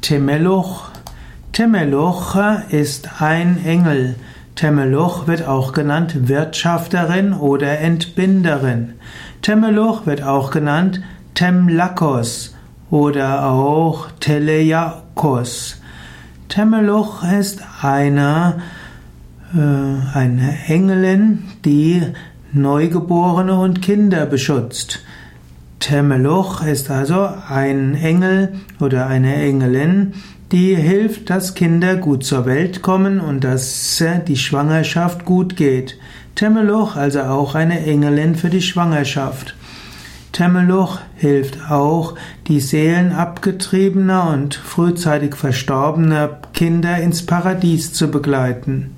Temeluch. Temeluch ist ein Engel. Temeluch wird auch genannt Wirtschafterin oder Entbinderin. Temeluch wird auch genannt Temlakos oder auch Teleiakos. Temeluch ist eine, äh, eine Engelin, die Neugeborene und Kinder beschützt. Temeluch ist also ein Engel oder eine Engelin, die hilft, dass Kinder gut zur Welt kommen und dass die Schwangerschaft gut geht. Temeluch also auch eine Engelin für die Schwangerschaft. Temeluch hilft auch, die Seelen abgetriebener und frühzeitig verstorbener Kinder ins Paradies zu begleiten.